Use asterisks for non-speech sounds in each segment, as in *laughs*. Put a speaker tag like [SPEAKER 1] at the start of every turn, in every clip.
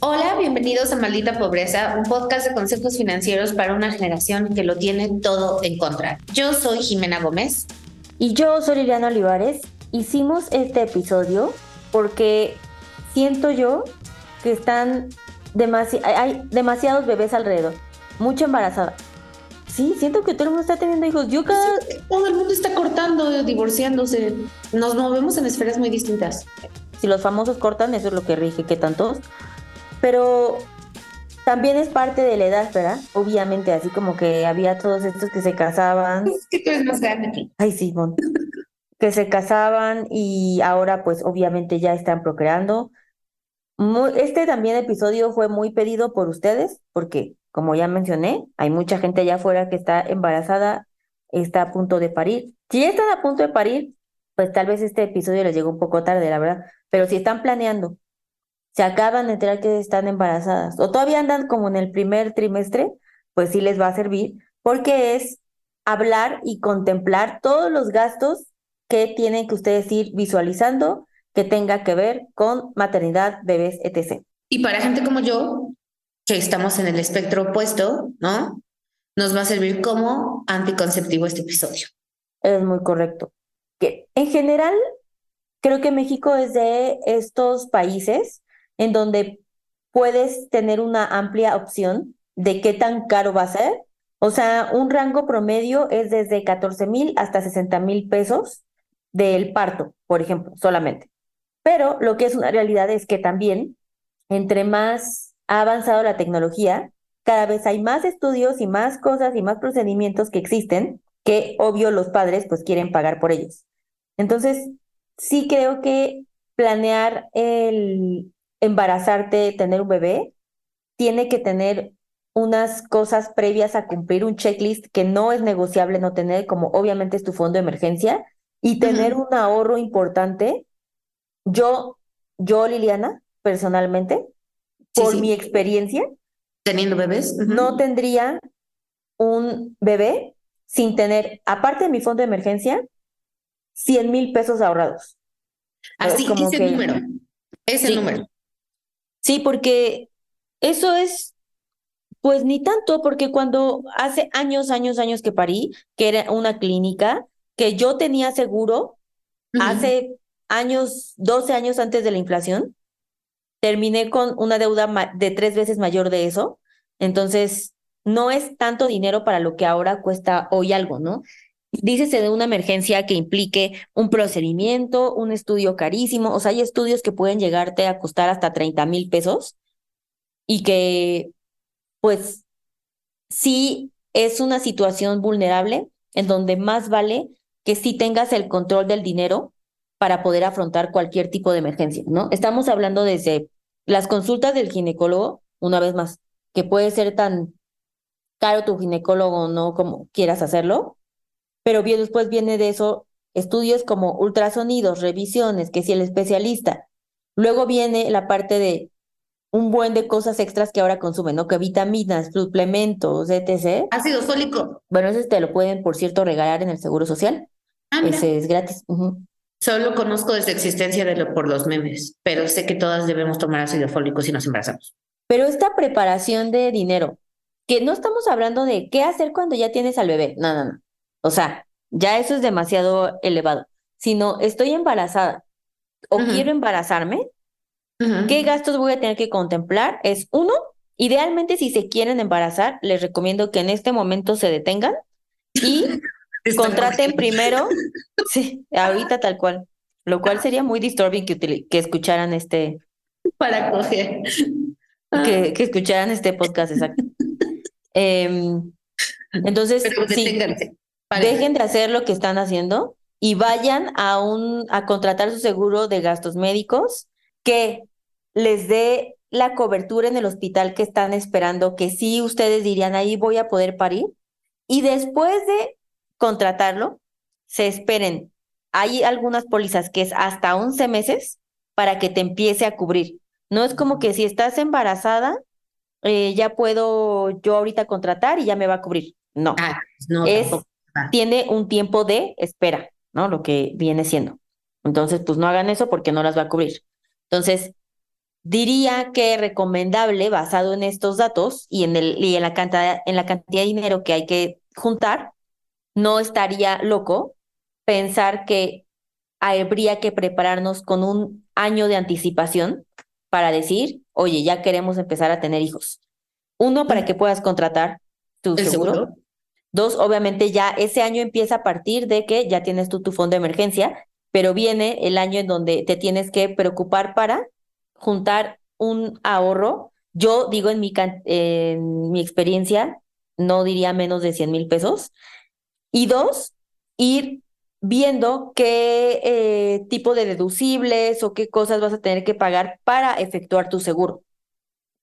[SPEAKER 1] Hola, bienvenidos a Maldita Pobreza, un podcast de consejos financieros para una generación que lo tiene todo en contra. Yo soy Jimena Gómez.
[SPEAKER 2] Y yo soy Liliana Olivares. Hicimos este episodio porque siento yo que están demasi hay demasiados bebés alrededor, mucho embarazada. Sí, siento que todo el mundo está teniendo hijos. Yo cada...
[SPEAKER 1] Todo el mundo está cortando, divorciándose. Nos movemos en esferas muy distintas.
[SPEAKER 2] Si los famosos cortan, eso es lo que rige, que tantos pero también es parte de la edad, ¿verdad? Obviamente, así como que había todos estos que se casaban.
[SPEAKER 1] Es que tú eres más grande.
[SPEAKER 2] Ay, sí, que se casaban y ahora pues obviamente ya están procreando. este también episodio fue muy pedido por ustedes porque, como ya mencioné, hay mucha gente allá afuera que está embarazada, está a punto de parir. Si ya están a punto de parir, pues tal vez este episodio les llegó un poco tarde, la verdad, pero si están planeando se acaban de enterar que están embarazadas o todavía andan como en el primer trimestre, pues sí les va a servir porque es hablar y contemplar todos los gastos que tienen que ustedes ir visualizando que tenga que ver con maternidad, bebés, etc.
[SPEAKER 1] Y para gente como yo, que estamos en el espectro opuesto, ¿no? Nos va a servir como anticonceptivo este episodio.
[SPEAKER 2] Es muy correcto. Que en general, creo que México es de estos países en donde puedes tener una amplia opción de qué tan caro va a ser. O sea, un rango promedio es desde 14 mil hasta 60 mil pesos del parto, por ejemplo, solamente. Pero lo que es una realidad es que también, entre más ha avanzado la tecnología, cada vez hay más estudios y más cosas y más procedimientos que existen que, obvio, los padres pues quieren pagar por ellos. Entonces, sí creo que planear el, embarazarte, tener un bebé, tiene que tener unas cosas previas a cumplir un checklist que no es negociable no tener, como obviamente es tu fondo de emergencia, y tener un ahorro importante. Yo, yo, Liliana, personalmente, por mi experiencia,
[SPEAKER 1] teniendo bebés,
[SPEAKER 2] no tendría un bebé sin tener, aparte de mi fondo de emergencia, 100 mil pesos ahorrados.
[SPEAKER 1] Así, es como ese número. Es el número.
[SPEAKER 2] Sí, porque eso es, pues ni tanto, porque cuando hace años, años, años que parí, que era una clínica, que yo tenía seguro, hace años, 12 años antes de la inflación, terminé con una deuda de tres veces mayor de eso. Entonces, no es tanto dinero para lo que ahora cuesta hoy algo, ¿no? Dícese de una emergencia que implique un procedimiento, un estudio carísimo. O sea, hay estudios que pueden llegarte a costar hasta 30 mil pesos y que, pues, sí es una situación vulnerable en donde más vale que sí tengas el control del dinero para poder afrontar cualquier tipo de emergencia, ¿no? Estamos hablando desde las consultas del ginecólogo, una vez más, que puede ser tan caro tu ginecólogo no como quieras hacerlo, pero bien después viene de eso estudios como ultrasonidos, revisiones, que si el especialista. Luego viene la parte de un buen de cosas extras que ahora consumen, ¿no? Que vitaminas, suplementos, etc.
[SPEAKER 1] Ácido fólico.
[SPEAKER 2] Bueno, ese te lo pueden, por cierto, regalar en el Seguro Social. Ah, ese es gratis.
[SPEAKER 1] Solo conozco de su existencia de lo, por los memes, pero sé que todas debemos tomar ácido fólico si nos embarazamos.
[SPEAKER 2] Pero esta preparación de dinero, que no estamos hablando de qué hacer cuando ya tienes al bebé, no, no, no. O sea, ya eso es demasiado elevado. sino estoy embarazada o quiero embarazarme, ¿qué gastos voy a tener que contemplar? Es uno, idealmente si se quieren embarazar, les recomiendo que en este momento se detengan y *laughs* contraten primero, *laughs* sí, ahorita tal cual, lo cual sería muy disturbing que, que escucharan este...
[SPEAKER 1] Para coger. *laughs*
[SPEAKER 2] Que, que escucharan este podcast, exacto. Em, entonces, sí, dejen de hacer lo que están haciendo y vayan a, un, a contratar su seguro de gastos médicos que les dé la cobertura en el hospital que están esperando, que sí ustedes dirían, ahí voy a poder parir. Y después de contratarlo, se esperen. Hay algunas pólizas que es hasta 11 meses para que te empiece a cubrir. No es como que si estás embarazada, eh, ya puedo yo ahorita contratar y ya me va a cubrir. No, ah, no es, tiene un tiempo de espera, ¿no? Lo que viene siendo. Entonces, pues no hagan eso porque no las va a cubrir. Entonces, diría que recomendable, basado en estos datos y en, el, y en, la cantidad, en la cantidad de dinero que hay que juntar, no estaría loco pensar que habría que prepararnos con un año de anticipación para decir, oye, ya queremos empezar a tener hijos. Uno, para que puedas contratar tu seguro. Dos, obviamente ya ese año empieza a partir de que ya tienes tú tu fondo de emergencia, pero viene el año en donde te tienes que preocupar para juntar un ahorro. Yo digo en mi, en mi experiencia, no diría menos de 100 mil pesos. Y dos, ir viendo qué eh, tipo de deducibles o qué cosas vas a tener que pagar para efectuar tu seguro.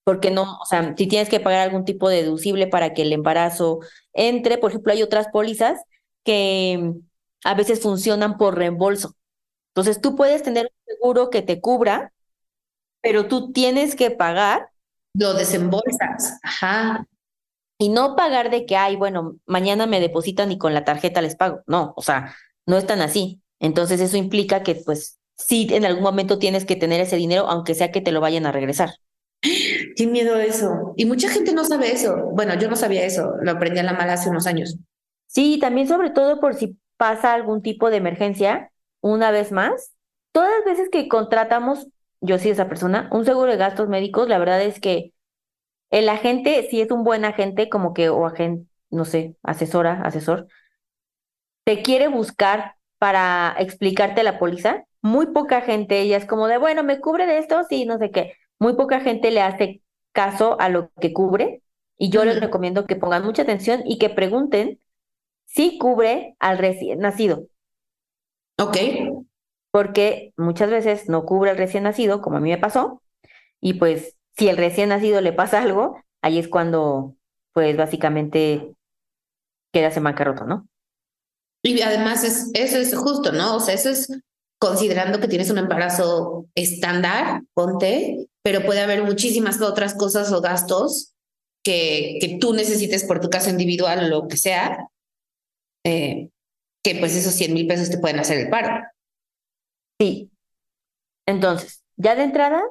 [SPEAKER 2] Porque no, o sea, si tienes que pagar algún tipo de deducible para que el embarazo entre, por ejemplo, hay otras pólizas que mm, a veces funcionan por reembolso. Entonces tú puedes tener un seguro que te cubra, pero tú tienes que pagar.
[SPEAKER 1] Lo desembolsas, ajá.
[SPEAKER 2] Y no pagar de que, ay, bueno, mañana me depositan y con la tarjeta les pago. No, o sea, no es tan así. Entonces eso implica que pues sí en algún momento tienes que tener ese dinero, aunque sea que te lo vayan a regresar.
[SPEAKER 1] Qué miedo eso. Y mucha gente no sabe eso. Bueno, yo no sabía eso, lo aprendí a la mala hace unos años.
[SPEAKER 2] Sí, también sobre todo por si pasa algún tipo de emergencia, una vez más, todas las veces que contratamos, yo sí esa persona, un seguro de gastos médicos, la verdad es que el agente, si es un buen agente, como que, o agente, no sé, asesora, asesor, te quiere buscar para explicarte la póliza, muy poca gente, ella es como de, bueno, ¿me cubre de esto? Sí, no sé qué. Muy poca gente le hace caso a lo que cubre y yo les recomiendo que pongan mucha atención y que pregunten si cubre al recién nacido.
[SPEAKER 1] Ok.
[SPEAKER 2] Porque muchas veces no cubre al recién nacido, como a mí me pasó, y pues si el recién nacido le pasa algo, ahí es cuando, pues básicamente queda en bancarrota, ¿no?
[SPEAKER 1] Y además es, eso es justo, ¿no? O sea, eso es considerando que tienes un embarazo estándar, ponte, pero puede haber muchísimas otras cosas o gastos que, que tú necesites por tu caso individual o lo que sea, eh, que pues esos 100 mil pesos te pueden hacer el paro.
[SPEAKER 2] Sí. Entonces, ya de entrada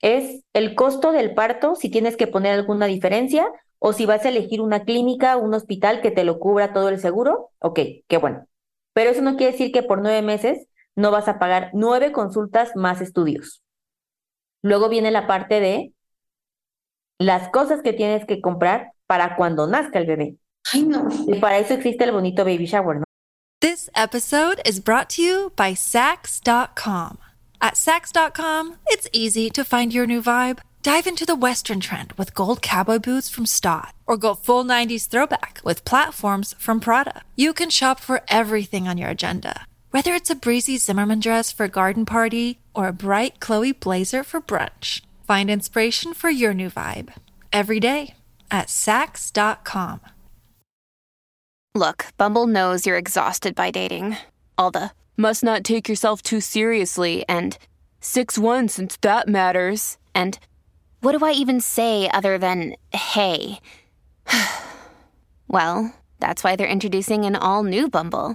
[SPEAKER 2] es el costo del parto, si tienes que poner alguna diferencia, o si vas a elegir una clínica, un hospital que te lo cubra todo el seguro, ok, qué bueno. Pero eso no quiere decir que por nueve meses no vas a pagar nueve consultas más estudios. Luego viene la parte de las cosas que tienes que comprar para cuando nazca el bebé.
[SPEAKER 1] Ay, no.
[SPEAKER 2] Y para eso existe el bonito baby shower, ¿no?
[SPEAKER 3] This episode is brought to you by Sax.com. At Sax.com, it's easy to find your new vibe. Dive into the Western trend with gold cowboy boots from Stott, or go full 90s throwback with platforms from Prada. You can shop for everything on your agenda, whether it's a breezy Zimmerman dress for a garden party or a bright Chloe blazer for brunch. Find inspiration for your new vibe every day at Sax.com.
[SPEAKER 4] Look, Bumble knows you're exhausted by dating. All the must not take yourself too seriously and 6 1 since that matters. And what do I even say other than hey? *sighs* well, that's why they're introducing an all new Bumble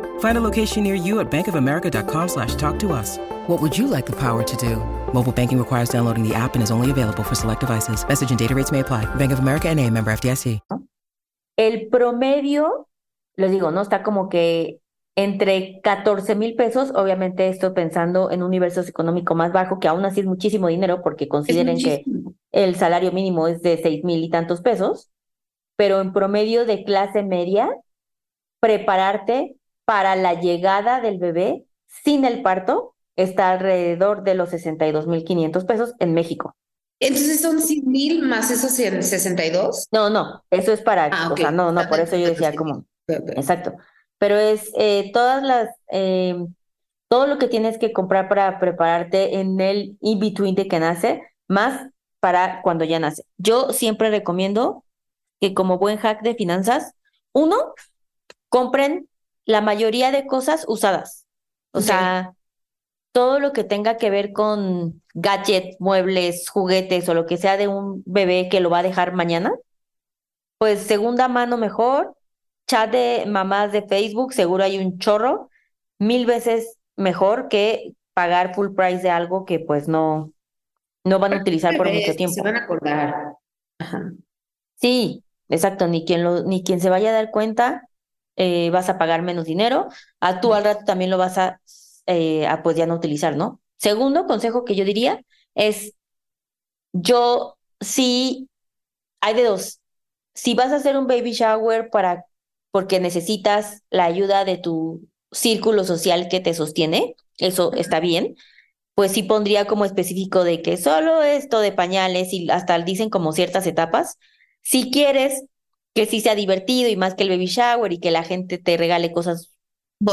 [SPEAKER 5] Find a location near you at bankofamerica.com slash talk to us. What would you like the power to do? Mobile banking requires downloading the app and is only available for select devices. Message and data rates may apply. Bank of America and a member FDIC.
[SPEAKER 2] El promedio, les digo, ¿no? Está como que entre 14 mil pesos, obviamente esto pensando en un universo económico más bajo, que aún así es muchísimo dinero porque consideren que el salario mínimo es de 6 mil y tantos pesos, pero en promedio de clase media, prepararte para la llegada del bebé sin el parto está alrededor de los 62 mil 500 pesos en México.
[SPEAKER 1] Entonces son 100 mil más esos 62.
[SPEAKER 2] No, no, eso es para, ah, o sea, no, no, por eso yo decía como, exacto, pero es eh, todas las, eh, todo lo que tienes que comprar para prepararte en el in-between de que nace, más para cuando ya nace. Yo siempre recomiendo que como buen hack de finanzas, uno, compren la mayoría de cosas usadas. O sea, todo lo que tenga que ver con gadgets, muebles, juguetes o lo que sea de un bebé que lo va a dejar mañana, pues segunda mano mejor, chat de mamás de Facebook, seguro hay un chorro, mil veces mejor que pagar full price de algo que pues no, no van a utilizar por mucho tiempo.
[SPEAKER 1] Se van a acordar.
[SPEAKER 2] Sí, exacto, ni quien, lo, ni quien se vaya a dar cuenta, eh, vas a pagar menos dinero, a tú al rato también lo vas a eh, a pues ya no utilizar, ¿no? Segundo consejo que yo diría es, yo sí, hay de dos. Si vas a hacer un baby shower para, porque necesitas la ayuda de tu círculo social que te sostiene, eso está bien, pues sí pondría como específico de que solo esto de pañales y hasta dicen como ciertas etapas. Si quieres que sí sea divertido y más que el baby shower y que la gente te regale cosas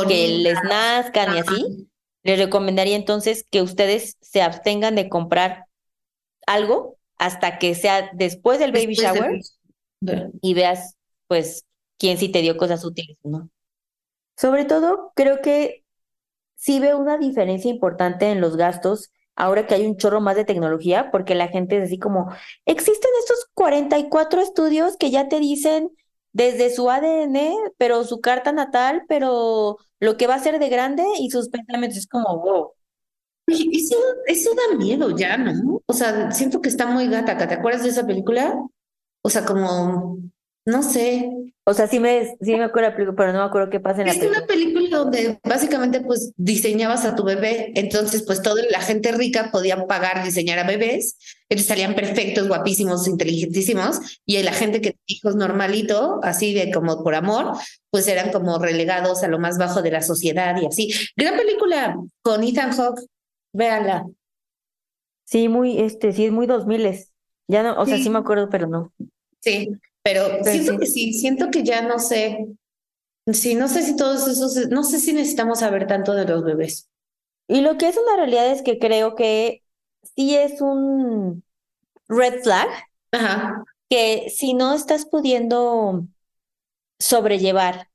[SPEAKER 2] que les nazcan y así, les recomendaría entonces que ustedes se abstengan de comprar algo hasta que sea después del baby shower. y veas, pues, quién sí te dio cosas útiles, ¿no? Sobre todo, creo que sí veo una diferencia importante en los gastos ahora que hay un chorro más de tecnología, porque la gente es así como, existen estos 44 estudios que ya te dicen desde su ADN, pero su carta natal, pero lo que va a ser de grande y sus pensamientos es como, wow.
[SPEAKER 1] Eso, eso da miedo ya, ¿no? O sea, siento que está muy gata. ¿Te acuerdas de esa película? O sea, como, no sé,
[SPEAKER 2] o sea, sí me, sí me acuerdo pero no me acuerdo qué pasa en la película.
[SPEAKER 1] Es una película donde básicamente pues diseñabas a tu bebé, entonces pues toda la gente rica podía pagar diseñar a bebés, entonces salían perfectos, guapísimos, inteligentísimos, y la gente que hijos normalito, así de como por amor, pues eran como relegados a lo más bajo de la sociedad y así. Gran película con Ethan Hawke, véanla.
[SPEAKER 2] Sí, muy, este, sí, es muy dos miles. Ya no, o sea, sí me acuerdo, pero no.
[SPEAKER 1] Sí, pero, siento que sí, siento que ya no sé, sí, no sé si todos esos, no sé si necesitamos saber tanto de los bebés.
[SPEAKER 2] Y lo que es una realidad es que creo que sí es un red flag,
[SPEAKER 1] Ajá.
[SPEAKER 2] que si no estás pudiendo sobrellevar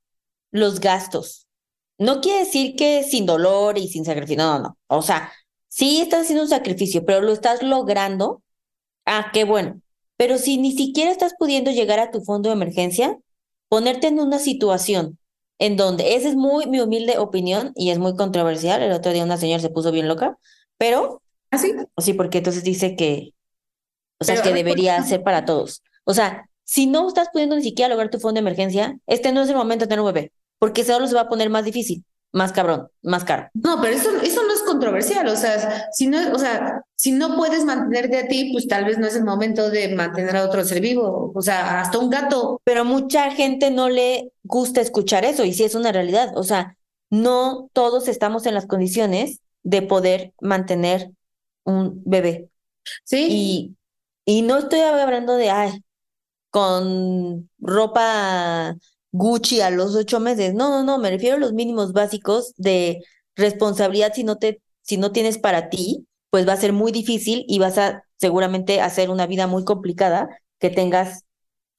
[SPEAKER 2] los gastos, no quiere decir que sin dolor y sin sacrificio, no, no, no. O sea, sí estás haciendo un sacrificio, pero lo estás logrando. Ah, qué bueno. Pero si ni siquiera estás pudiendo llegar a tu fondo de emergencia, ponerte en una situación en donde, esa es muy mi humilde opinión y es muy controversial, el otro día una señora se puso bien loca, pero...
[SPEAKER 1] ¿Ah, sí?
[SPEAKER 2] Sí, porque entonces dice que, o sea, que debería ser para todos. O sea, si no estás pudiendo ni siquiera lograr tu fondo de emergencia, este no es el momento de tener un bebé, porque solo se va a poner más difícil más cabrón, más caro.
[SPEAKER 1] No, pero eso, eso no es controversial, o sea, si no, o sea, si no puedes mantenerte a ti, pues tal vez no es el momento de mantener a otro ser vivo, o sea, hasta un gato.
[SPEAKER 2] Pero mucha gente no le gusta escuchar eso y sí es una realidad, o sea, no todos estamos en las condiciones de poder mantener un bebé.
[SPEAKER 1] Sí.
[SPEAKER 2] Y, y no estoy hablando de, ay, con ropa Gucci a los ocho meses. No, no, no, me refiero a los mínimos básicos de responsabilidad si no te, si no tienes para ti, pues va a ser muy difícil y vas a seguramente hacer una vida muy complicada que tengas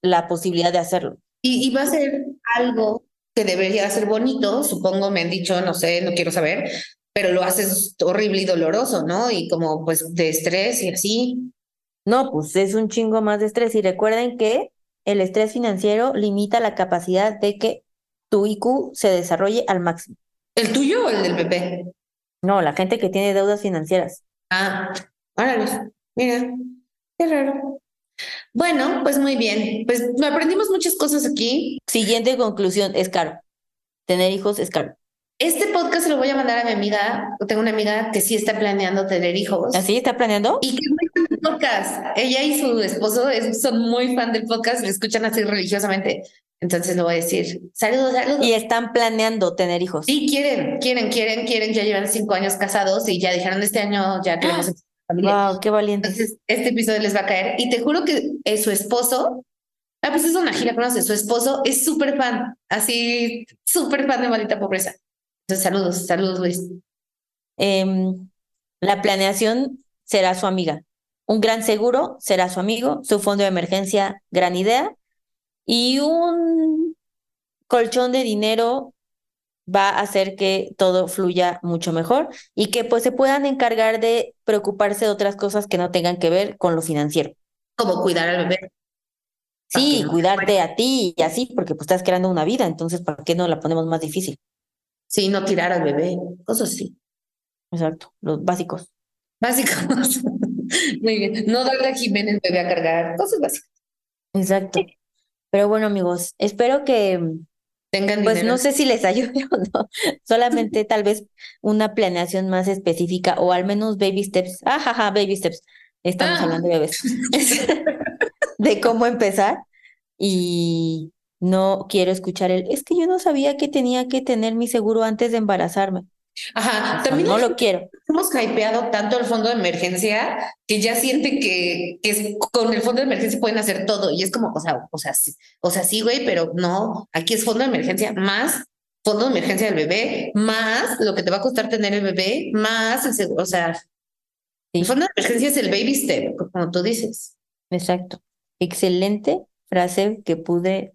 [SPEAKER 2] la posibilidad de hacerlo.
[SPEAKER 1] Y, va a ser algo que debería ser bonito, supongo, me han dicho, no sé, no quiero saber, pero lo haces horrible y doloroso, ¿no? Y como pues de estrés y así.
[SPEAKER 2] No, pues es un chingo más de estrés. Y recuerden que el estrés financiero limita la capacidad de que tu IQ se desarrolle al máximo.
[SPEAKER 1] ¿El tuyo o el del PP?
[SPEAKER 2] No, la gente que tiene deudas financieras.
[SPEAKER 1] Ah, órale, mira, qué raro. Bueno, pues muy bien. Pues aprendimos muchas cosas aquí.
[SPEAKER 2] Siguiente conclusión, es caro. Tener hijos es caro.
[SPEAKER 1] Este podcast se lo voy a mandar a mi amiga. Tengo una amiga que sí está planeando tener hijos.
[SPEAKER 2] ¿Así está planeando?
[SPEAKER 1] Y que es muy fan del podcast. Ella y su esposo son muy fan del podcast, le escuchan así religiosamente. Entonces lo voy a decir. Saludos, saludos.
[SPEAKER 2] Y están planeando tener hijos.
[SPEAKER 1] Sí, quieren, quieren, quieren, quieren. Ya llevan cinco años casados y ya dijeron este año ya queremos
[SPEAKER 2] familia. Wow, qué valiente.
[SPEAKER 1] Entonces, este episodio les va a caer. Y te juro que eh, su esposo, ah, pues es una gira, conoce, su esposo es súper fan, así, súper fan de Maldita Pobreza. Entonces, saludos, saludos, Luis.
[SPEAKER 2] Em, la planeación será su amiga. Un gran seguro será su amigo. Su fondo de emergencia, gran idea. Y un colchón de dinero va a hacer que todo fluya mucho mejor y que pues se puedan encargar de preocuparse de otras cosas que no tengan que ver con lo financiero.
[SPEAKER 1] Como cuidar al bebé.
[SPEAKER 2] Sí, cuidarte a ti y así, porque pues estás creando una vida, entonces ¿para qué no la ponemos más difícil?
[SPEAKER 1] Sí, no tirar al bebé, cosas así.
[SPEAKER 2] Exacto, los básicos.
[SPEAKER 1] Básicos. *laughs* Muy bien. No darle a Jiménez bebé a cargar, cosas básicas.
[SPEAKER 2] Exacto. Pero bueno, amigos, espero que
[SPEAKER 1] Tengan
[SPEAKER 2] pues no sé si les *laughs* ayude o no, solamente tal vez una planeación más específica o al menos baby steps. Ajaja, baby steps. Estamos
[SPEAKER 1] Ah.
[SPEAKER 2] hablando de bebés. *laughs* de cómo empezar y no quiero escuchar el, es que yo no sabía que tenía que tener mi seguro antes de embarazarme.
[SPEAKER 1] Ajá, también
[SPEAKER 2] no lo quiero.
[SPEAKER 1] hemos hypeado tanto el fondo de emergencia que ya sienten que, que es- con el fondo de emergencia pueden hacer todo. Y es como, o sea, o sea, sí, o sea, sí, güey, pero no, aquí es fondo de emergencia más fondo de emergencia del bebé, más lo que te va a costar tener el bebé, más el seguro. O sea,
[SPEAKER 2] Sí.
[SPEAKER 1] el fondo de emergencia es el baby step, como tú dices.
[SPEAKER 2] Exacto. Excelente frase que pude,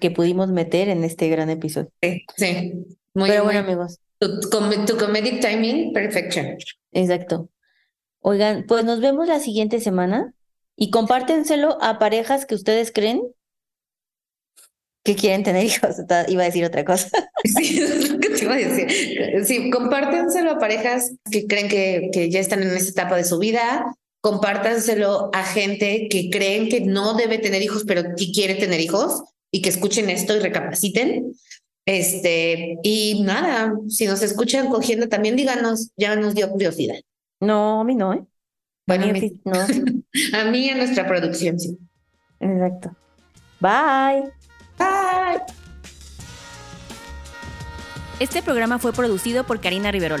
[SPEAKER 2] que pudimos meter en este gran episodio.
[SPEAKER 1] Sí, sí. Muy,
[SPEAKER 2] Pero
[SPEAKER 1] muy-
[SPEAKER 2] bueno, amigos,
[SPEAKER 1] tu, com- tu comedic timing, perfection.
[SPEAKER 2] exacto. Oigan, pues nos vemos la siguiente semana y compártenselo a parejas que ustedes creen que quieren tener hijos. Iba a decir otra cosa. *laughs*
[SPEAKER 1] Sí, es lo que te iba a decir. Sí, compártenselo a parejas que creen que, que ya están en esta etapa de su vida. Compártanselo a gente que creen que no debe tener hijos, pero que quiere tener hijos y que escuchen esto y recapaciten. Este, y nada, si nos escuchan cogiendo también, díganos, ya nos dio curiosidad.
[SPEAKER 2] No, a mí no, ¿eh?
[SPEAKER 1] Bueno,
[SPEAKER 2] A
[SPEAKER 1] a
[SPEAKER 2] mí no. *laughs*
[SPEAKER 1] a mí a nuestra producción, sí.
[SPEAKER 2] Exacto. Bye.
[SPEAKER 1] Bye.
[SPEAKER 6] Este programa fue producido por Karina Riverol.